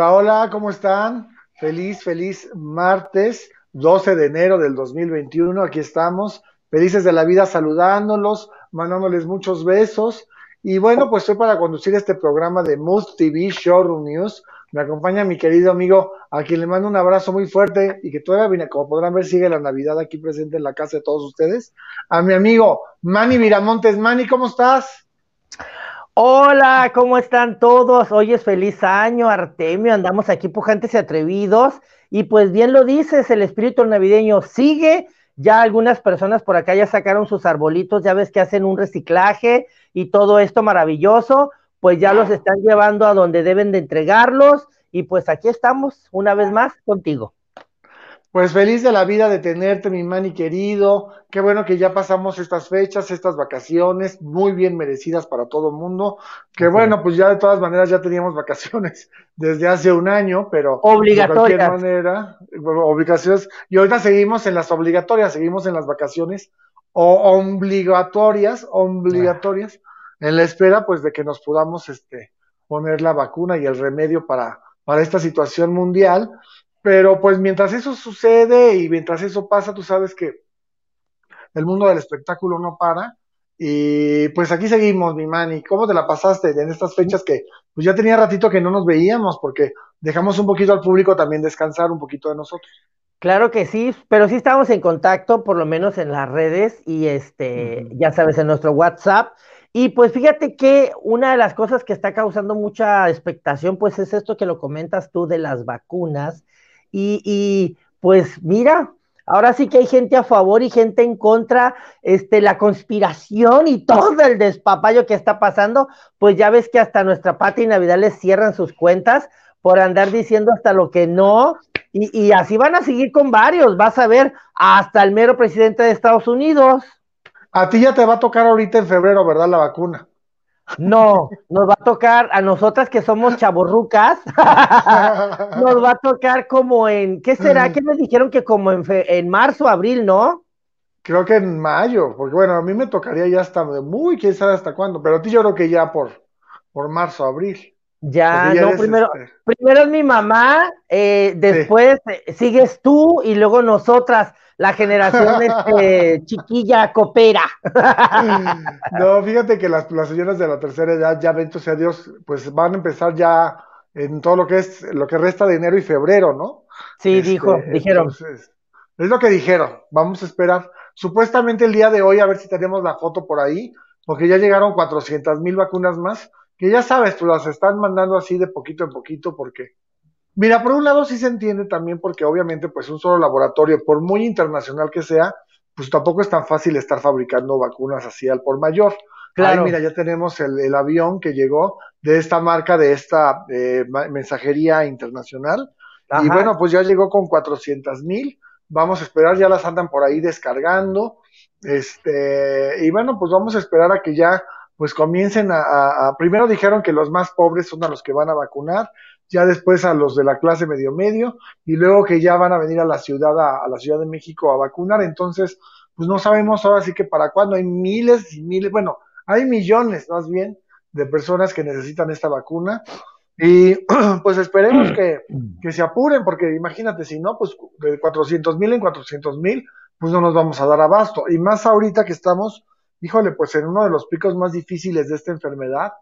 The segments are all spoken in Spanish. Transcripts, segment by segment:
Hola, hola, ¿cómo están? Feliz, feliz martes 12 de enero del 2021. Aquí estamos, felices de la vida, saludándolos, mandándoles muchos besos. Y bueno, pues estoy para conducir este programa de Mood TV Showroom News. Me acompaña mi querido amigo, a quien le mando un abrazo muy fuerte y que todavía, como podrán ver, sigue la Navidad aquí presente en la casa de todos ustedes. A mi amigo Manny Miramontes. Manny, ¿cómo estás? Hola, ¿cómo están todos? Hoy es feliz año, Artemio. Andamos aquí pujantes y atrevidos. Y pues bien lo dices, el espíritu navideño sigue. Ya algunas personas por acá ya sacaron sus arbolitos, ya ves que hacen un reciclaje y todo esto maravilloso pues ya los están llevando a donde deben de entregarlos y pues aquí estamos una vez más contigo. Pues feliz de la vida de tenerte, mi mani querido. Qué bueno que ya pasamos estas fechas, estas vacaciones, muy bien merecidas para todo el mundo. Que bueno, pues ya de todas maneras ya teníamos vacaciones desde hace un año, pero obligatorias. de cualquier manera, obligaciones. Y ahorita seguimos en las obligatorias, seguimos en las vacaciones o obligatorias, obligatorias en la espera pues de que nos podamos este, poner la vacuna y el remedio para, para esta situación mundial. Pero pues mientras eso sucede y mientras eso pasa, tú sabes que el mundo del espectáculo no para. Y pues aquí seguimos, mi mani. ¿Cómo te la pasaste en estas fechas que pues ya tenía ratito que no nos veíamos porque dejamos un poquito al público también descansar un poquito de nosotros? Claro que sí, pero sí estamos en contacto, por lo menos en las redes y este, ya sabes, en nuestro WhatsApp. Y pues fíjate que una de las cosas que está causando mucha expectación, pues es esto que lo comentas tú de las vacunas. Y, y pues mira, ahora sí que hay gente a favor y gente en contra, este, la conspiración y todo el despapayo que está pasando, pues ya ves que hasta nuestra Pati y Navidad les cierran sus cuentas por andar diciendo hasta lo que no, y, y así van a seguir con varios, vas a ver, hasta el mero presidente de Estados Unidos. A ti ya te va a tocar ahorita en febrero, ¿verdad? La vacuna. No, nos va a tocar a nosotras que somos chaborrucas, nos va a tocar como en, ¿qué será? ¿Qué me dijeron que como en, en marzo, abril, no? Creo que en mayo, porque bueno, a mí me tocaría ya hasta muy, quién sabe hasta cuándo, pero a ti yo creo que ya por, por marzo, abril. Ya, no, primero, este primero es mi mamá, eh, después eh, sigues tú y luego nosotras la generación este, chiquilla coopera. No, fíjate que las, las, señoras de la tercera edad, ya bendito sea Dios, pues van a empezar ya en todo lo que es lo que resta de enero y febrero, ¿no? Sí, este, dijo, dijeron. es lo que dijeron, vamos a esperar. Supuestamente el día de hoy, a ver si tenemos la foto por ahí, porque ya llegaron 400 mil vacunas más, que ya sabes, tú las están mandando así de poquito en poquito, porque Mira, por un lado sí se entiende también porque obviamente pues un solo laboratorio, por muy internacional que sea, pues tampoco es tan fácil estar fabricando vacunas así al por mayor. Claro. Ahí, mira, ya tenemos el, avión que llegó de esta marca, de esta eh, mensajería internacional. Y bueno, pues ya llegó con 400 mil. Vamos a esperar, ya las andan por ahí descargando. Este, y bueno, pues vamos a esperar a que ya pues comiencen a, a, primero dijeron que los más pobres son a los que van a vacunar, ya después a los de la clase medio medio, y luego que ya van a venir a la ciudad, a, la Ciudad de México a vacunar, entonces, pues no sabemos ahora sí que para cuándo, hay miles y miles, bueno, hay millones más bien de personas que necesitan esta vacuna, y pues esperemos que, que se apuren, porque imagínate, si no, pues de 400 mil en 400 mil, pues no nos vamos a dar abasto, y más ahorita que estamos, híjole, pues en uno de los picos más difíciles de esta enfermedad,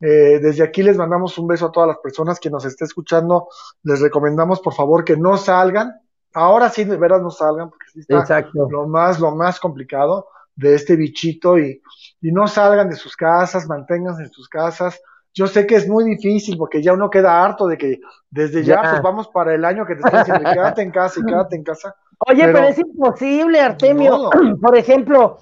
eh, desde aquí les mandamos un beso a todas las personas que nos estén escuchando. Les recomendamos, por favor, que no salgan. Ahora sí, de veras no salgan, porque sí está lo más, lo más complicado de este bichito y, y no salgan de sus casas, manténganse en sus casas. Yo sé que es muy difícil porque ya uno queda harto de que desde ya, pues vamos para el año que te están diciendo, quédate en casa y quédate en casa. Oye, pero, es imposible, Artemio. Por ejemplo,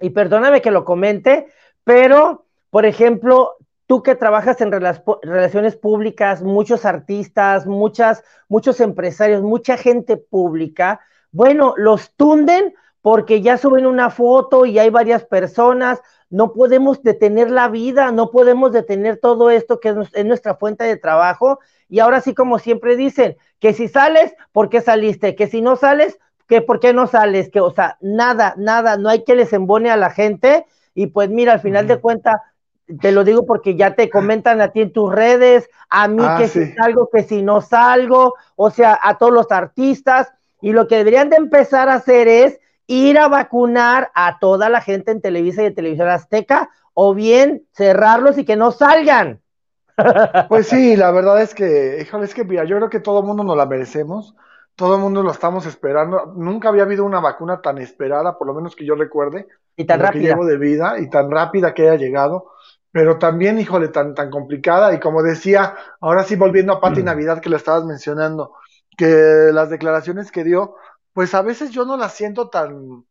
y perdóname que lo comente, pero, por ejemplo, tú que trabajas en relaciones públicas, muchos artistas, muchas, muchos empresarios, mucha gente pública, bueno, los tunden porque ya suben una foto y hay varias personas, no podemos detener la vida, no podemos detener todo esto que es nuestra fuente de trabajo. Y ahora sí, como siempre dicen, que si sales, ¿por qué saliste? Que si no sales, que por qué no sales? Que, o sea, nada, nada, no hay que les embone a la gente. Y pues mira, al final de cuentas, te lo digo porque ya te comentan a ti en tus redes, a mí Ah, que sí. si salgo, que si no salgo, o sea, a todos los artistas. Y lo que deberían de empezar a hacer es ir a vacunar a toda la gente en Televisa y en Televisión Azteca, o bien cerrarlos y que no salgan. Pues sí, la verdad es que, híjole, es que mira, yo creo que todo el mundo nos la merecemos, todo el mundo lo estamos esperando. Nunca había habido una vacuna tan esperada, por lo menos que yo recuerde, Y tan en lo que rápida. llevo de vida y tan rápida que haya llegado, pero también, híjole, tan, tan complicada. Y como decía, ahora sí volviendo a Pati Navidad que lo estabas mencionando, que las declaraciones que dio, pues a veces yo no las siento tan,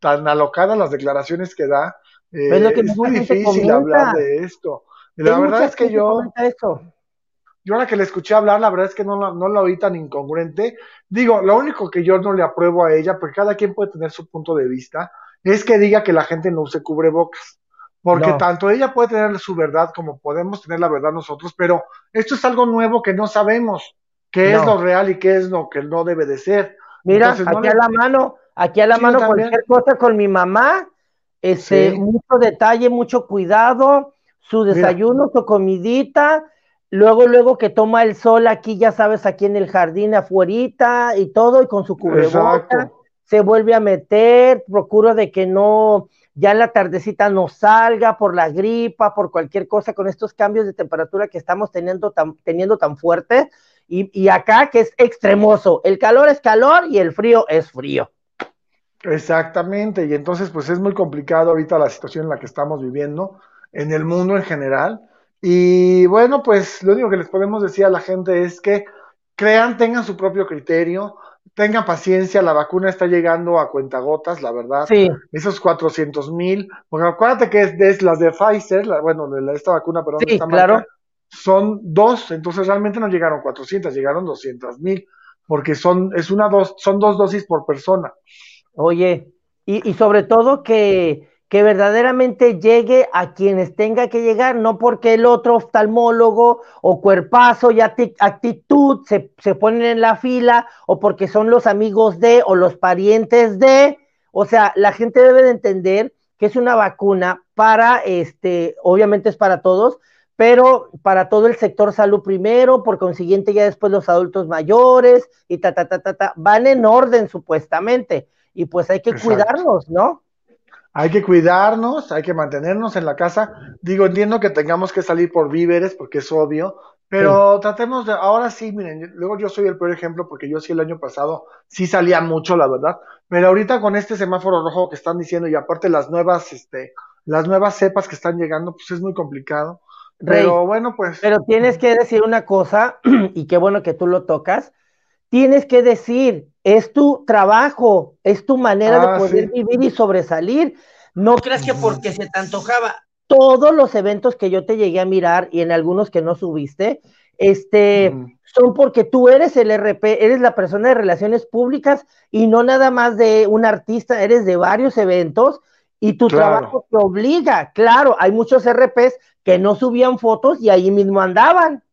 tan alocadas las declaraciones que da. Eh, Es lo que es muy difícil comenta. hablar de esto. Y la verdad es que yo, eso. Yo ahora que le escuché hablar, la verdad es que no la, no la oí tan incongruente. Digo, lo único que yo no le apruebo a ella, porque cada quien puede tener su punto de vista, es que diga que la gente no use cubrebocas. Porque No. tanto ella puede tener su verdad como podemos tener la verdad nosotros, pero esto es algo nuevo que no sabemos qué es lo real y qué es lo que no debe de ser. Mira, Entonces, aquí a la mano, aquí a la Sí, mano cualquier cosa con mi mamá, este, Sí. mucho detalle, mucho cuidado, su Mira. desayuno, su comidita, luego, luego que toma el sol aquí, ya sabes, aquí en el jardín afuerita y todo, y con su cubreboca, Exacto. se vuelve a meter, procuro de que no, ya en la tardecita no salga por la gripa, por cualquier cosa, con estos cambios de temperatura que estamos teniendo tan, teniendo tan fuertes, y, y acá que es extremoso, el calor es calor y el frío es frío. Exactamente, y entonces pues es muy complicado ahorita la situación en la que estamos viviendo en el mundo en general. Y bueno, pues lo único que les podemos decir a la gente es que crean, tengan su propio criterio, tengan paciencia, la vacuna está llegando a cuentagotas, la verdad. Sí, Esos 400 mil, porque acuérdate que es, es las de Pfizer, la- bueno, de la- esta vacuna, perdón, Sí, esta claro. marca, son dos, entonces realmente no llegaron 400, llegaron 200 mil, porque son, es una dos, son dos dosis por persona. oye, y, y sobre todo que, que verdaderamente llegue a quienes tenga que llegar, no porque el otro oftalmólogo o cuerpazo y actitud se, se ponen en la fila, o porque son los amigos de o los parientes de, o sea, la gente debe de entender que es una vacuna para, este, obviamente es para todos, pero para todo el sector salud primero, por consiguiente ya después los adultos mayores y ta, ta, ta, ta, ta, van en orden supuestamente, y pues hay que Exacto. cuidarnos, ¿no? Hay que cuidarnos, hay que mantenernos en la casa. Digo, entiendo que tengamos que salir por víveres, porque es obvio, pero tratemos de, ahora sí, miren, luego yo soy el peor ejemplo, porque yo sí el año pasado sí salía mucho, la verdad, pero ahorita con este semáforo rojo que están diciendo y aparte las nuevas, este, las nuevas cepas que están llegando, pues es muy complicado. Rey, Pero bueno, pues Pero tienes que decir una cosa, y qué bueno que tú lo tocas, tienes que decir, es tu trabajo, es tu manera Ah, de poder sí. vivir y sobresalir. No creas que porque se te antojaba todos los eventos que yo te llegué a mirar y en algunos que no subiste, este, son porque tú eres el RP, eres la persona de relaciones públicas y no nada más de un artista, eres de varios eventos y tu Claro. trabajo te obliga. Claro, hay muchos RPs que no subían fotos y ahí mismo andaban.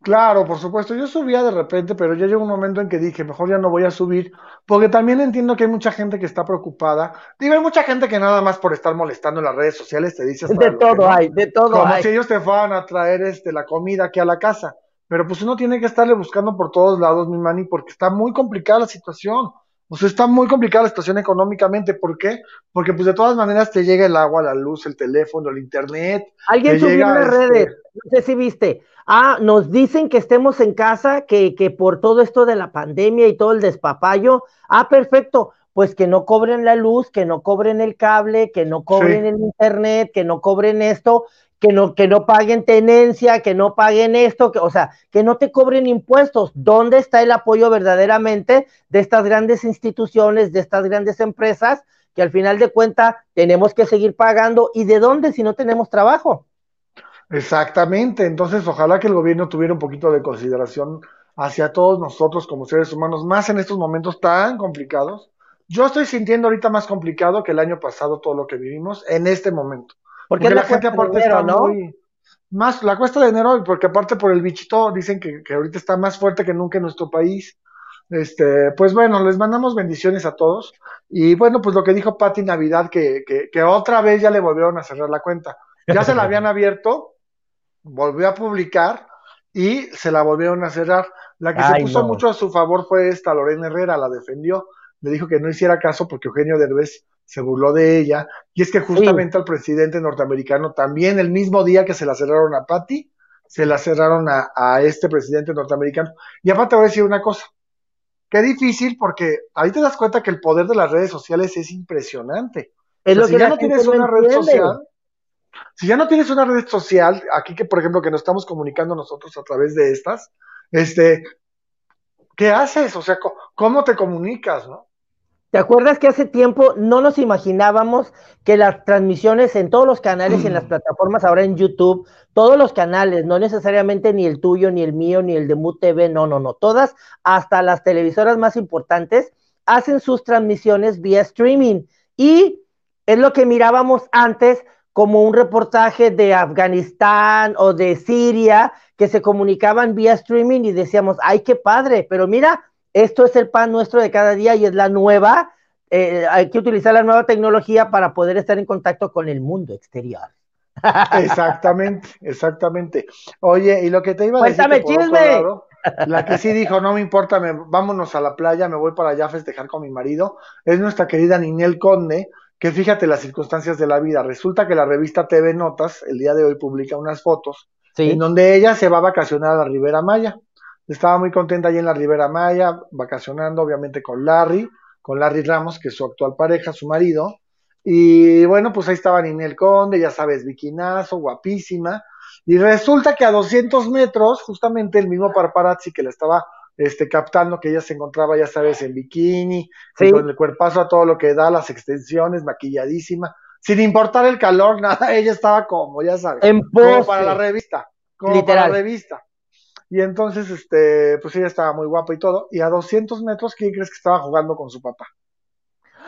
Claro, por supuesto, yo subía de repente, pero ya llegó un momento en que dije, mejor ya no voy a subir, porque también entiendo que hay mucha gente que está preocupada. Digo, hay mucha gente que nada más por estar molestando en las redes sociales te dice hasta De todo no. hay, de todo Como hay. si ellos te fueran a traer este, la comida aquí a la casa. Pero pues uno tiene que estarle buscando por todos lados, mi mani, porque está muy complicada la situación. O sea, está muy complicada la situación económicamente. ¿Por qué? Porque pues de todas maneras te llega el agua, la luz, el teléfono, el internet. Alguien subió en las este, redes, no sé si viste. Ah, nos dicen que estemos en casa, que, que por todo esto de la pandemia y todo el despapayo. Ah, perfecto. Pues que no cobren la luz, que no cobren el cable, que no cobren Sí. el internet, que no cobren esto, que no, que no paguen tenencia, que no paguen esto, que, o sea, que no te cobren impuestos. ¿Dónde está el apoyo verdaderamente de estas grandes instituciones, de estas grandes empresas, que al final de cuentas tenemos que seguir pagando? ¿Y de dónde si no tenemos trabajo? Exactamente, entonces ojalá que el gobierno tuviera un poquito de consideración hacia todos nosotros como seres humanos, más en estos momentos tan complicados. Yo estoy sintiendo ahorita más complicado que el año pasado todo lo que vivimos en este momento. Porque la gente aparte está ¿no? muy... Más la cuesta de enero, porque aparte por el bichito dicen que, que ahorita está más fuerte que nunca en nuestro país. Este, pues bueno, les mandamos bendiciones a todos. Y bueno, pues lo que dijo Patti Navidad, que, que, que otra vez ya le volvieron a cerrar la cuenta. Ya se la habían abierto, volvió a publicar y se la volvieron a cerrar. La que se puso mucho a su favor fue esta, Lorena Herrera, la defendió, le dijo que no hiciera caso porque Eugenio Derbez se burló de ella, y es que justamente al presidente norteamericano también el mismo día que se la cerraron a Patty, se la cerraron a, este presidente norteamericano. Y aparte voy a decir una cosa, qué difícil porque ahí te das cuenta que el poder de las redes sociales es impresionante. si ya no tienes una red social, si ya no tienes una red social, aquí que por ejemplo que nos estamos comunicando nosotros a través de estas, este, ¿qué haces? O sea, ¿cómo te comunicas, no? ¿Te acuerdas que hace tiempo no nos imaginábamos que las transmisiones en todos los canales, en las mm. plataformas, ahora en YouTube, todos los canales, no necesariamente ni el tuyo, ni el mío, ni el de MUTV, no, no, no, todas, hasta las televisoras más importantes, hacen sus transmisiones vía streaming. Y es lo que mirábamos antes como un reportaje de Afganistán o de Siria, que se comunicaban vía streaming y decíamos, ay, qué padre, pero mira, esto es el pan nuestro de cada día y es la nueva. Eh, hay que utilizar la nueva tecnología para poder estar en contacto con el mundo exterior. Exactamente, exactamente. Oye, y lo que te iba a decir. chisme. la que sí dijo, no me importa, vámonos a la playa, me voy para allá a festejar con mi marido, es nuestra querida Ninel Conde, que fíjate las circunstancias de la vida. Resulta que la revista TV Notas el día de hoy publica unas fotos en donde ella se va a vacacionar a la Ribera Maya. Estaba muy contenta allí en la Ribera Maya, vacacionando obviamente con Larry, con Larry Ramos, que es su actual pareja, su marido. Y bueno, pues ahí estaba Ninel Conde, ya sabes, viquinazo, guapísima. Y resulta que a 200 metros, justamente el mismo paparazzi que le estaba este, captando, que ella se encontraba, ya sabes, en bikini, con el cuerpazo a todo lo que da, las extensiones, maquilladísima, sin importar el calor, nada, ella estaba como, ya sabes, en como para la revista, como para la revista. Y entonces, este, pues ella estaba muy guapa y todo. Y a 200 metros, ¿quién crees que estaba jugando con su papá?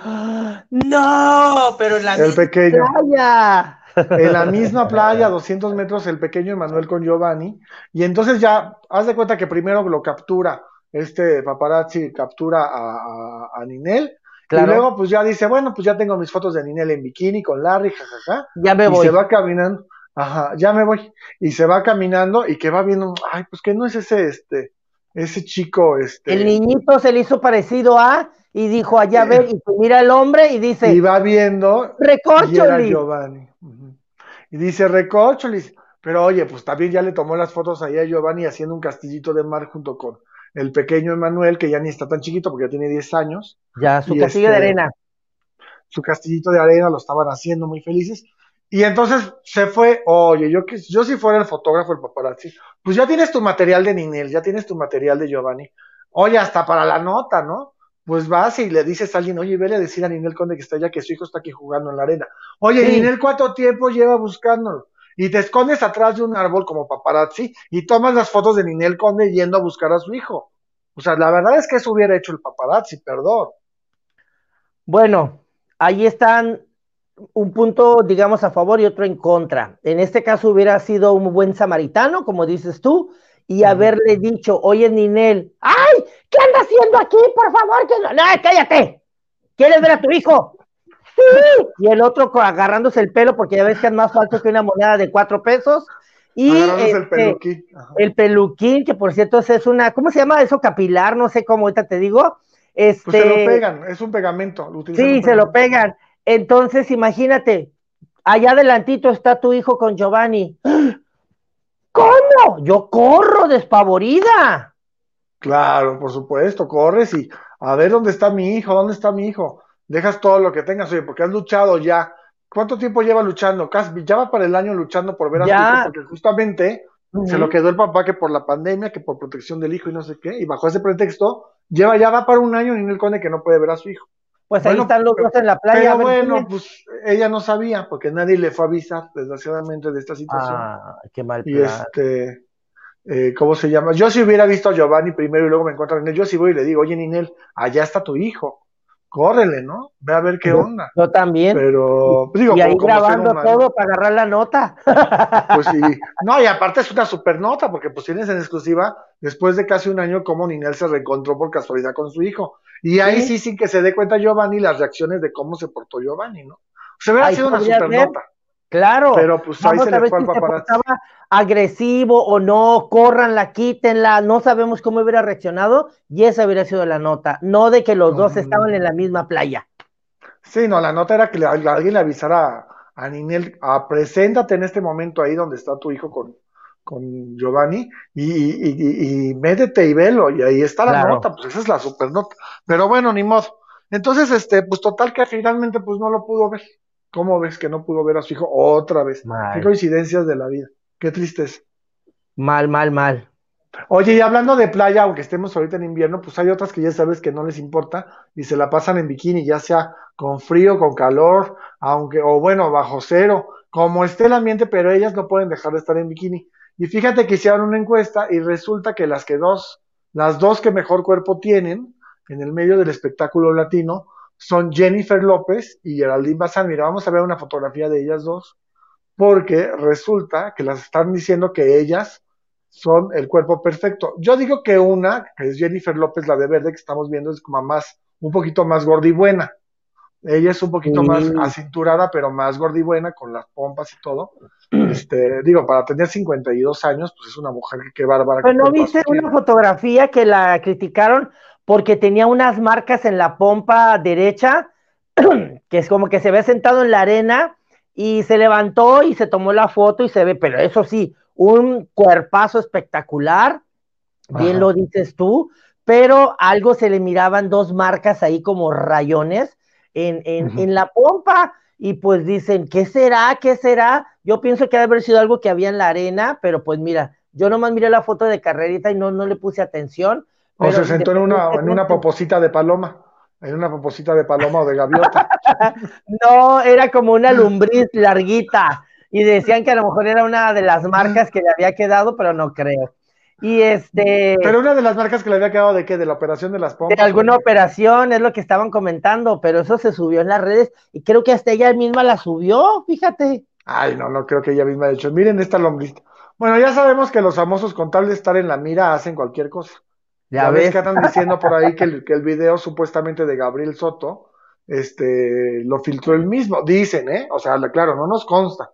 No, pero en la el pequeño. playa. En la misma playa, a 200 metros, el pequeño Emanuel con Giovanni. Y entonces ya, haz de cuenta que primero lo captura, este paparazzi captura a, a, Ninel. Y luego, pues ya dice, bueno, pues ya tengo mis fotos de Ninel en bikini con Larry, jajaja. Ya me voy. Y se va caminando. Ajá, ya me voy. Y se va caminando y que va viendo, ay, pues que no es ese, este, ese chico, este. El niñito se le hizo parecido a, y dijo, allá ver, y mira el hombre y dice. Y va viendo. Recorcholis. Y Giovanni. Y dice, Recorcholis. Pero oye, pues también ya le tomó las fotos ahí a Giovanni haciendo un castillito de mar junto con el pequeño Emanuel, que ya ni está tan chiquito porque ya tiene 10 años. Ya, su castillo de este, arena. Su castillito de arena lo estaban haciendo muy felices. Y entonces se fue, oye, yo, yo si fuera el fotógrafo, el paparazzi, pues ya tienes tu material de Ninel, ya tienes tu material de Giovanni. Oye, hasta para la nota, ¿no? Pues vas y le dices a alguien, oye, vele a decir a Ninel Conde que está allá, que su hijo está aquí jugando en la arena. Oye, Ninel, ¿cuánto tiempo lleva buscándolo? Y te escondes atrás de un árbol como paparazzi y tomas las fotos de Ninel Conde yendo a buscar a su hijo. O sea, la verdad es que eso hubiera hecho el paparazzi, perdón. Bueno, ahí están un punto, digamos, a favor y otro en contra. En este caso hubiera sido un buen samaritano, como dices tú, y haberle dicho, oye, Ninel, ¡ay! ¿Qué anda haciendo aquí? Por favor, que no. ¡No, cállate! ¿Quieres ver a tu hijo? ¡Sí! Y el otro agarrándose el pelo, porque ya ves que es más falso que una moneda de cuatro pesos. Y el este, peluquín. el peluquín, que por cierto es una, ¿cómo se llama eso? Capilar, no sé cómo ahorita te digo. Este, pues se lo este pegan, es un pegamento. sí, se lo pegan. Entonces, imagínate, allá adelantito está tu hijo con Giovanni. ¿Cómo? Yo corro despavorida. Claro, por supuesto, corres y a ver dónde está mi hijo, dónde está mi hijo. Dejas todo lo que tengas, oye, porque has luchado ya. ¿Cuánto tiempo lleva luchando? Ya va para el año luchando por ver a su hijo, porque justamente se lo quedó el papá que por la pandemia, que por protección del hijo y no sé qué, y bajo ese pretexto, lleva ya va para un año ni el Conde que no puede ver a su hijo. Pues ahí están los dos en la playa. Pero bueno, pues ella no sabía, porque nadie le fue a avisar, desgraciadamente, de esta situación. Ah, qué mal plan. Y este, eh, ¿cómo se llama? Yo si hubiera visto a Giovanni primero y luego me encuentro en él, yo sí voy y le digo, oye, Ninel, allá está tu hijo. Córrele, ¿no? Ve a ver qué onda. Yo también. Pero, pues, digo, y ahí grabando todo para agarrar la nota. Pues sí. No, y aparte es una super nota, porque pues tienes en exclusiva, después de casi un año, cómo Ninel se reencontró por casualidad con su hijo. Y ahí sí, sin que se dé cuenta Giovanni las reacciones de cómo se portó Giovanni, ¿no? Se hubiera sido una super nota. Claro. Pero pues ahí se a le fue si se agresivo o no, córranla, quítenla, no sabemos cómo hubiera reaccionado y esa hubiera sido la nota, no de que los dos estaban en la misma playa. Sí, no, la nota era que le- alguien le avisara a, a Ninel, a preséntate en este momento ahí donde está tu hijo con, con Giovanni y, y, y- y métete y velo, y ahí está la Claro. nota, pues esa es la super nota. Pero bueno, ni modo. Entonces, este, pues total que finalmente pues no lo pudo ver. ¿Cómo ves que no pudo ver a su hijo otra vez? Mal. Qué coincidencias de la vida. Qué tristeza. Mal, mal, mal. Oye, y hablando de playa, aunque estemos ahorita en invierno, pues hay otras que ya sabes que no les importa y se la pasan en bikini, ya sea con frío, con calor, aunque, o bueno, bajo cero, como esté el ambiente, pero ellas no pueden dejar de estar en bikini. Y fíjate que hicieron una encuesta y resulta que las que dos, las dos que mejor cuerpo tienen en el medio del espectáculo latino son Jennifer López y Geraldine Bazán. Mira, vamos a ver una fotografía de ellas dos, porque resulta que las están diciendo que ellas son el cuerpo perfecto. Yo digo que una, que es Jennifer López, la de verde que estamos viendo, es como más, un poquito más gorda y buena. Ella es un poquito más acinturada, pero más gorda y buena, con las pompas y todo. Este, digo, para tener 52 años, pues es una mujer que qué bárbara. Pero no viste una fotografía que la criticaron porque tenía unas marcas en la pompa derecha, que es como que se ve sentado en la arena y se levantó y se tomó la foto y se ve, pero eso sí, un cuerpazo espectacular, bien lo dices tú, pero algo se le miraban dos marcas ahí como rayones en, en, en la pompa. Y pues dicen, ¿qué será? ¿Qué será? Yo pienso que ha de haber sido algo que había en la arena, pero pues mira, yo nomás miré la foto de carrerita y no, no le puse atención. O se sentó en una, en una poposita de paloma, en una poposita de paloma o de gaviota. No, era como una lumbriz larguita. Y decían que a lo mejor era una de las marcas que le había quedado, pero no creo. Y este, Pero una de las marcas que le había quedado de qué, de la operación de las pompas. de alguna operación, es lo que estaban comentando, pero eso se subió en las redes y creo que hasta ella misma la subió, fíjate. Ay, no, no creo que ella misma haya dicho. Miren esta lombriz. Bueno, ya sabemos que los famosos con tal de estar en la mira hacen cualquier cosa. Ya, Ya ves ves. que andan diciendo por ahí que el, que el video supuestamente de Gabriel Soto, este, lo filtró él mismo. Dicen, ¿eh? O sea, la- claro, no nos consta.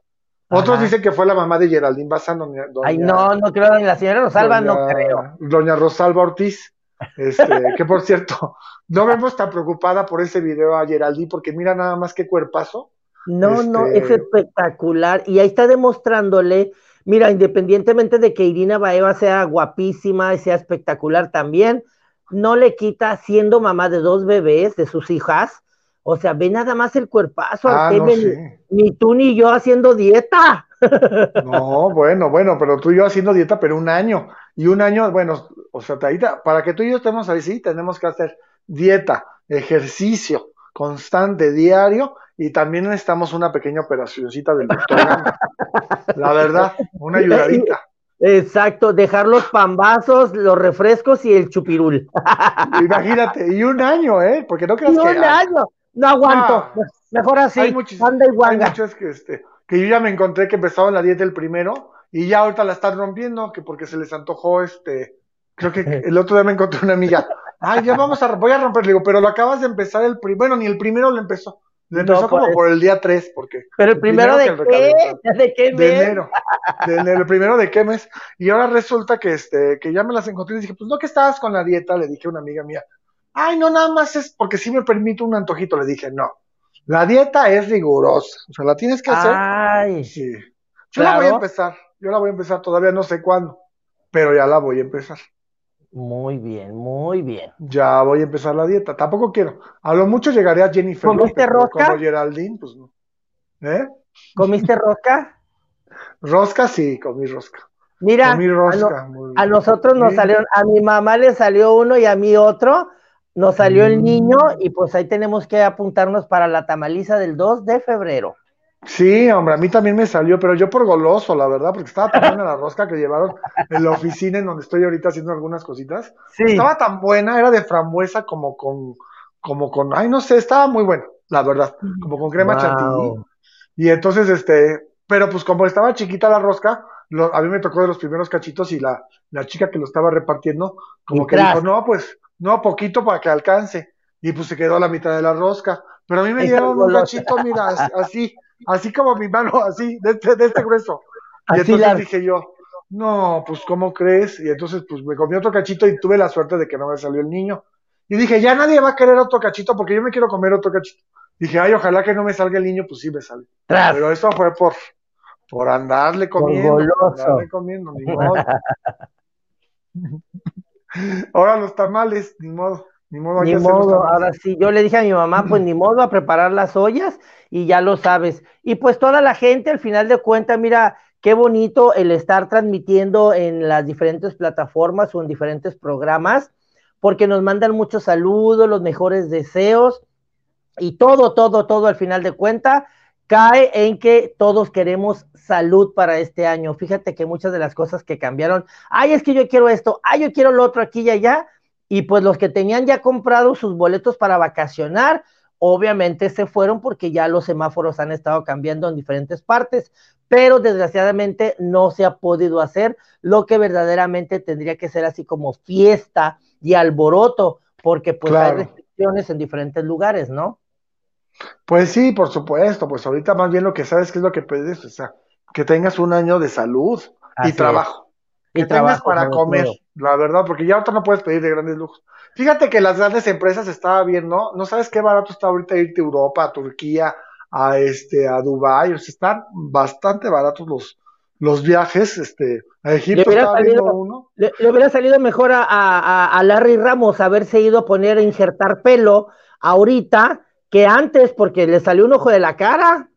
Otros Ajá. dicen que fue la mamá de Geraldine Bazán, doña, doña- Ay, no, no creo, ni la señora Rosalba, no creo. Doña Rosalba Ortiz, este, que por cierto, no vemos tan preocupada por ese video a Geraldine, porque mira nada más qué cuerpazo. No, no, es Este- espectacular. Y ahí está demostrándole, mira, independientemente de que Irina Baeva sea guapísima y sea espectacular también, no le quita siendo mamá de dos bebés, de sus hijas. O sea, ve nada más el cuerpazo, Ah, no ni- sé. ni tú ni yo haciendo dieta. No, bueno, bueno, pero tú y yo haciendo dieta, pero un año. Y un año, bueno, o sea, te- para que tú y yo estemos ahí, sí, tenemos que hacer dieta, ejercicio constante, diario, y también necesitamos una pequeña operacioncita del doctor Gama. La verdad, una ayudadita. Exacto, dejar los pambazos, los refrescos y el chupirul. Imagínate, y un año, ¿eh? Porque no Y creas que... un año, no aguanto. No. Mejor así, Hay muchos, anda y hay muchos que, este, que yo ya me encontré que empezaban la dieta el primero y ya ahorita la están rompiendo, que porque se les antojó este, creo que el otro día me encontré una amiga, ay, ya vamos a, voy a romper, le digo, pero lo acabas de empezar el primero, bueno, ni el primero lo empezó, le No, empezó como por el día 3, porque Pero el primero, de qué? ¿De qué de mes? enero, de enero, el primero de qué mes, y ahora resulta que este, que ya me las encontré y dije, pues no que estabas con la dieta, le dije a una amiga mía, ay, no, nada más es porque sí me permito un antojito, le dije, no, la dieta es rigurosa, o sea, la tienes que hacer Ay, Sí. Yo la voy a empezar. Yo la voy a empezar, todavía no sé cuándo, pero ya la voy a empezar. Muy bien, muy bien. Ya voy a empezar la dieta. Tampoco quiero. A lo mucho llegaré a Jennifer ¿Comiste López, rosca? como Geraldine, pues no. ¿Eh? ¿Comiste rosca? Rosca, sí, comí rosca. Mira, comí a, no- rosca. muy a nosotros nos Sí. salieron, a mi mamá le salió uno y a mí otro, nos salió el Mm. niño y pues ahí tenemos que apuntarnos para la tamaliza del 2 de febrero. Sí, hombre, a mí también me salió, pero yo por goloso, la verdad, porque estaba tan buena la rosca que llevaron en la oficina en donde estoy ahorita haciendo algunas cositas. Sí, Estaba tan buena, era de frambuesa como con, como con, ay, no sé, estaba muy buena, la verdad, como con crema Wow. chantilly. Y entonces, este, pero pues como estaba chiquita la rosca, lo- a mí me tocó de los primeros cachitos y la, la chica que lo estaba repartiendo, como Y que tras. dijo, no, pues, no, poquito para que alcance. Y pues se quedó la mitad de la rosca. Pero a mí me dieron un cachito, mira, as- así, así como mi mano, así, de este, de este grueso. Y entonces dije yo, no, pues ¿cómo crees? Y entonces pues me comí otro cachito y tuve la suerte de que no me salió el niño. Y dije, ya nadie va a querer otro cachito porque yo me quiero comer otro cachito. Dije, ay, ojalá que no me salga el niño, pues sí me sale. Pero eso fue por, por andarle comiendo. Por andarle comiendo, ni modo. Ahora los tamales, ni modo. Ni modo, ni modo ahora sí, yo le dije a mi mamá, pues ni modo a preparar las ollas y ya lo sabes. Y pues toda la gente, al final de cuentas, mira, qué bonito el estar transmitiendo en las diferentes plataformas o en diferentes programas, porque nos mandan muchos saludos, los mejores deseos y todo, todo, todo al final de cuentas cae en que todos queremos salud para este año. Fíjate que muchas de las cosas que cambiaron, ay, es que yo quiero esto, ay, yo quiero lo otro aquí y allá, y pues los que tenían ya comprado sus boletos para vacacionar, obviamente se fueron porque ya los semáforos han estado cambiando en diferentes partes, pero desgraciadamente no se ha podido hacer lo que verdaderamente tendría que ser así como fiesta y alboroto, porque pues hay restricciones en diferentes lugares, ¿no? Pues sí, por supuesto, pues ahorita más bien lo que sabes que es lo que pides, o sea, que tengas un año de salud y trabajo. Que tengas para comer, la verdad, porque ya ahorita no puedes pedir de grandes lujos. Fíjate que las grandes empresas estaba bien, ¿no? No sabes qué barato está ahorita irte a Europa, a Turquía, a este, a Dubái, o sea, están bastante baratos los, los viajes, este, a Egipto estaba viendo uno. Le, hubiera salido mejor a, a, a Larry Ramos haberse ido a poner a injertar pelo ahorita que antes porque le salió un ojo de la cara.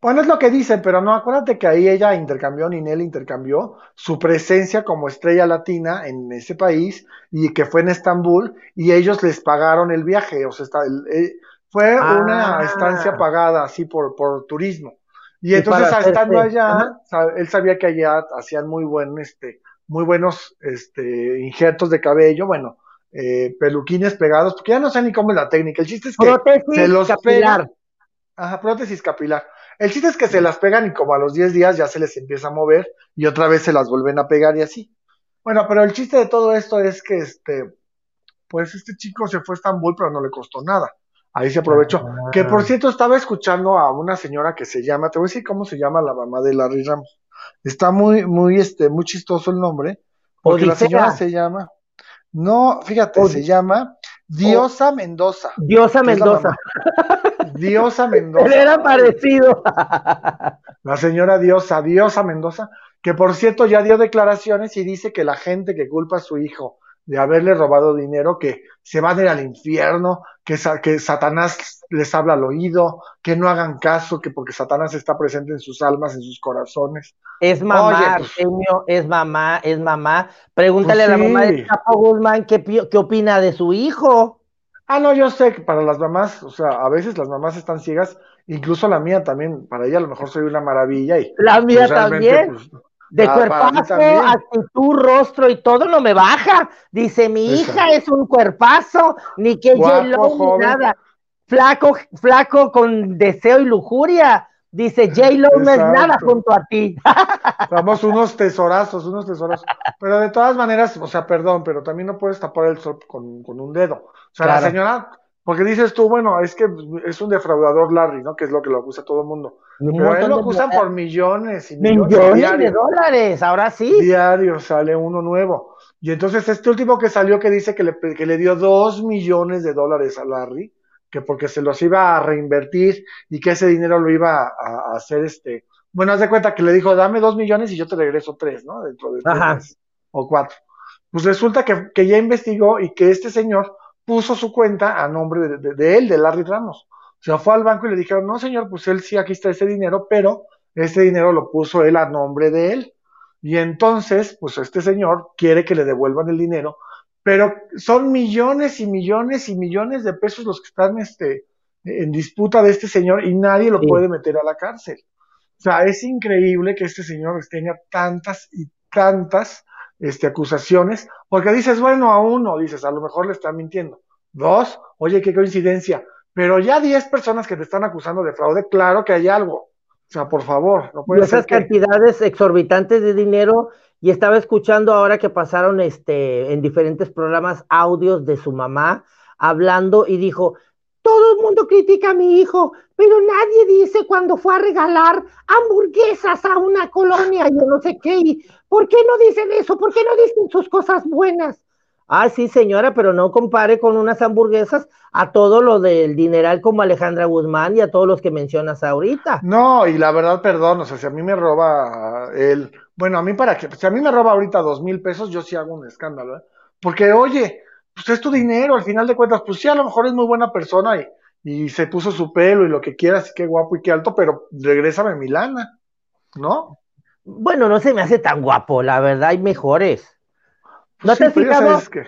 Bueno, es lo que dicen, pero no, acuérdate que ahí ella intercambió, Ninel intercambió su presencia como estrella latina en ese país y que fue en Estambul y ellos les pagaron el viaje, o sea, está, eh, fue una ah. estancia pagada así por, por turismo. Y, entonces estando allá, él sabía que allá hacían muy buen, este, muy buenos, este, injertos de cabello, bueno, eh, peluquines pegados, porque ya no sé ni cómo es la técnica. El chiste es que se los capilar. Ajá, prótesis capilar. El chiste es que se las pegan y como a los 10 días ya se les empieza a mover y otra vez se las vuelven a pegar y así. Bueno, pero el chiste de todo esto es que este, pues este chico se fue a Estambul, pero no le costó nada. Ahí se aprovechó. Que por cierto, estaba escuchando a una señora que se llama, te voy a decir cómo se llama la mamá de Larry Ramos. Está muy, muy, este, muy chistoso el nombre, porque la señora se llama, no, fíjate, se llama Diosa Mendoza. Diosa Mendoza. Diosa Mendoza. era parecido. La señora Diosa, Diosa Mendoza, que por cierto ya dio declaraciones y dice que la gente que culpa a su hijo de haberle robado dinero, que se van a ir al infierno, que, que Satanás les habla al oído, que no hagan caso, que porque Satanás está presente en sus almas, en sus corazones. Es mamá, pues, es mamá, es mamá. Pregúntale a la mamá de Chapo Guzmán qué, qué opina de su hijo. Ah, no, yo sé que para las mamás, o sea, a veces las mamás están ciegas, incluso la mía también, para ella a lo mejor soy una maravilla y la mía pues, también. Pues, de ah, cuerpazo, actitud, rostro y todo no me baja. Dice, mi hija es un cuerpazo, ni que J-Lo ni nada. Flaco, flaco con deseo y lujuria. Dice, J-Lo no es nada junto a ti. Somos unos tesorazos, unos tesorazos. Pero de todas maneras, o sea, perdón, pero también no puedes tapar el sol con, un dedo. O sea, la señora porque dices tú, bueno, es que es un defraudador Larry, ¿no? Que es lo que lo acusa todo el mundo. Pero él lo acusan por millones y millones, de dólares, ahora sí. Diario sale uno nuevo. Y entonces este último que salió que dice que le, que le dio dos millones de dólares a Larry, que porque se los iba a reinvertir y que ese dinero lo iba a, hacer este. Bueno, haz de cuenta que le dijo, dame dos millones y yo te regreso tres, ¿no? Dentro de tres o cuatro. Pues resulta que, que ya investigó y que este señor puso su cuenta a nombre de, él, de Larry Ramos. O sea, fue al banco y le dijeron, no señor, pues él sí, aquí está ese dinero, pero ese dinero lo puso él a nombre de él. Y entonces, pues este señor quiere que le devuelvan el dinero, pero son millones y millones y millones de pesos los que están este, en disputa de este señor y nadie lo puede meter a la cárcel. O sea, es increíble que este señor tenga tantas y tantas este, acusaciones, porque dices, bueno, a uno, dices, a lo mejor le están mintiendo. Dos, oye, qué coincidencia. Pero ya diez personas que te están acusando de fraude, claro que hay algo. O sea, por favor, no puede y esas cantidades exorbitantes de dinero, y estaba escuchando ahora que pasaron este, en diferentes programas audios de su mamá hablando y dijo, todos el mundo critica a mi hijo, pero nadie dice cuando fue a regalar hamburguesas a una colonia, yo no sé qué. ¿Por qué no dicen eso? ¿Por qué no dicen sus cosas buenas? Ah, sí, señora, pero no compare con unas hamburguesas a todo lo del dineral como Alejandra Guzmán y a todos los que mencionas ahorita. No, y la verdad, perdón, o sea, si a mí me roba el, bueno, a mí para que, si a mí me roba ahorita dos mil pesos, yo sí hago un escándalo, ¿eh? Porque, oye, pues es tu dinero, al final de cuentas, pues sí, a lo mejor es muy buena persona y, y se puso su pelo y lo que quieras, y qué guapo y qué alto, pero regrésame mi lana, ¿no? Bueno, no se me hace tan guapo, la verdad, hay mejores. ¿No te has fijado, que,